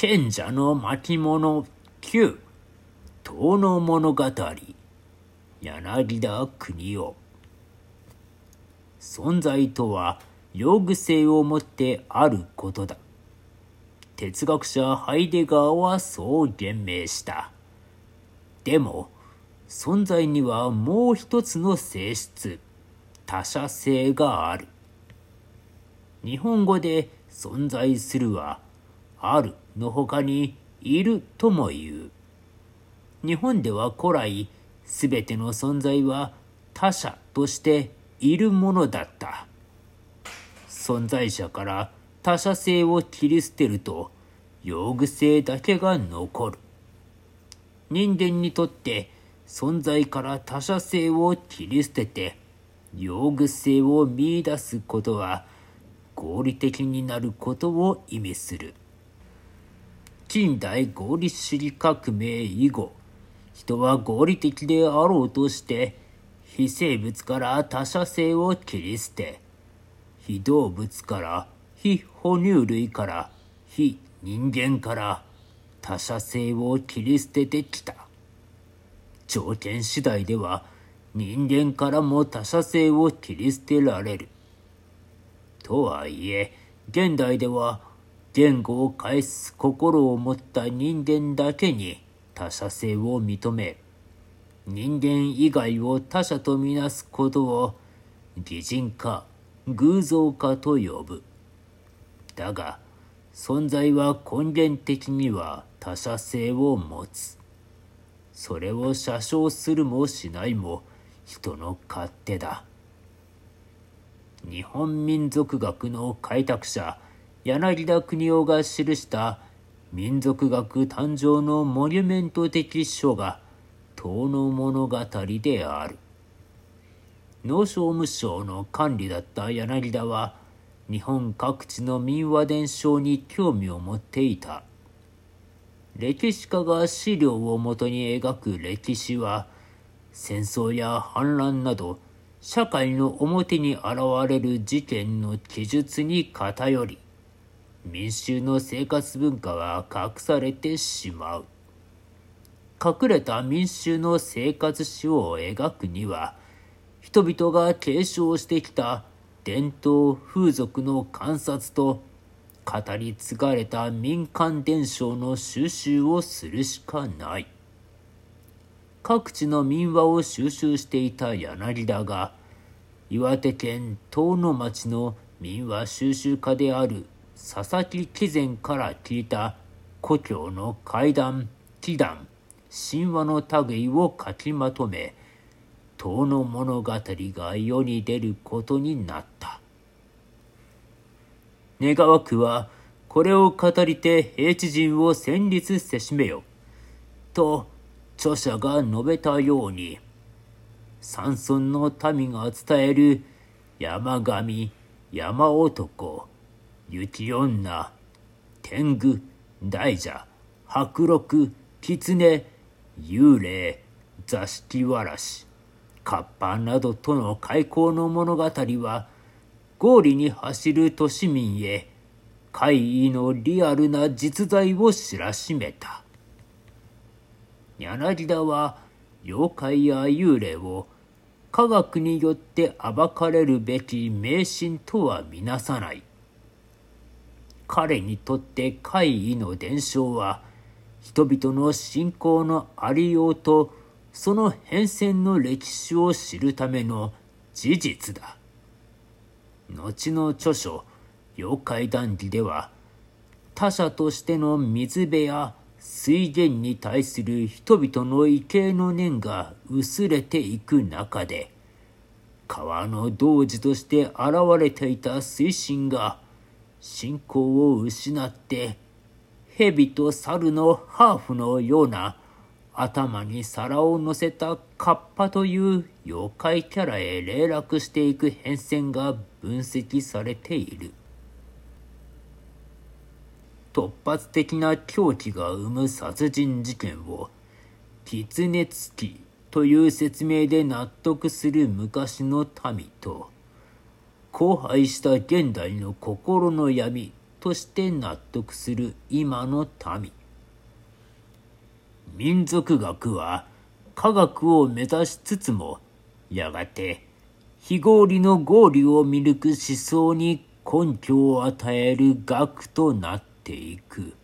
賢者の巻物9遠の物語柳田国夫。存在とは用具性をもってあることだ。哲学者ハイデガーはそう言明した。でも存在にはもう一つの性質他者性がある。日本語で存在するはある。の他にいるとも言う。日本では古来すべての存在は他者としているものだった。存在者から他者性を切り捨てると用具性だけが残る。人間にとって存在から他者性を切り捨てて用具性を見出すことは合理的になることを意味する。近代合理主義革命以後人は合理的であろうとして非生物から他者性を切り捨て非動物から非哺乳類から非人間から他者性を切り捨ててきた条件次第では人間からも他者性を切り捨てられる。とはいえ現代では言語を返す心を持った人間だけに他者性を認め人間以外を他者とみなすことを擬人化偶像化と呼ぶ。だが存在は根源的には他者性を持つ。それを写生するもしないも人の勝手だ。日本民族学の開拓者柳田国夫が記した民族学誕生のモニュメント的書が遠の物語である。農商務省の管理だった柳田は日本各地の民話伝承に興味を持っていた。歴史家が資料をもとに描く歴史は戦争や反乱など社会の表に現れる事件の記述に偏り民衆の生活文化は隠されてしまう。隠れた民衆の生活史を描くには人々が継承してきた伝統風俗の観察と語り継がれた民間伝承の収集をするしかない。各地の民話を収集していた柳田が岩手県遠野町の民話収集家である佐々木貴前から聞いた故郷の怪談祈談神話の類を書きまとめ遠野物語が世に出ることになった。願わくはこれを語りて平地人を戦慄せしめよと著者が述べたように山村の民が伝える山神山男雪女、天狗、大蛇、白六、狐、幽霊、座敷わらし、カッパなどとの開口の物語は、合理に走る都市民へ、怪異のリアルな実在を知らしめた。柳田は、妖怪や幽霊を科学によって暴かれるべき迷信とはみなさない。彼にとって怪異の伝承は人々の信仰のありようとその変遷の歴史を知るための事実だ。後の著書「妖怪談義」では他者としての水辺や水源に対する人々の畏敬の念が薄れていく中で川の童子として現れていた水神が信仰を失って蛇と猿のハーフのような頭に皿を乗せたカッパという妖怪キャラへ霊落していく変遷が分析されている。突発的な狂気が生む殺人事件を狐つきという説明で納得する昔の民と荒廃した現代の心の闇として納得する今の民。民族学は科学を目指しつつも、やがて非合理の合理を見抜く思想に根拠を与える学となっていく。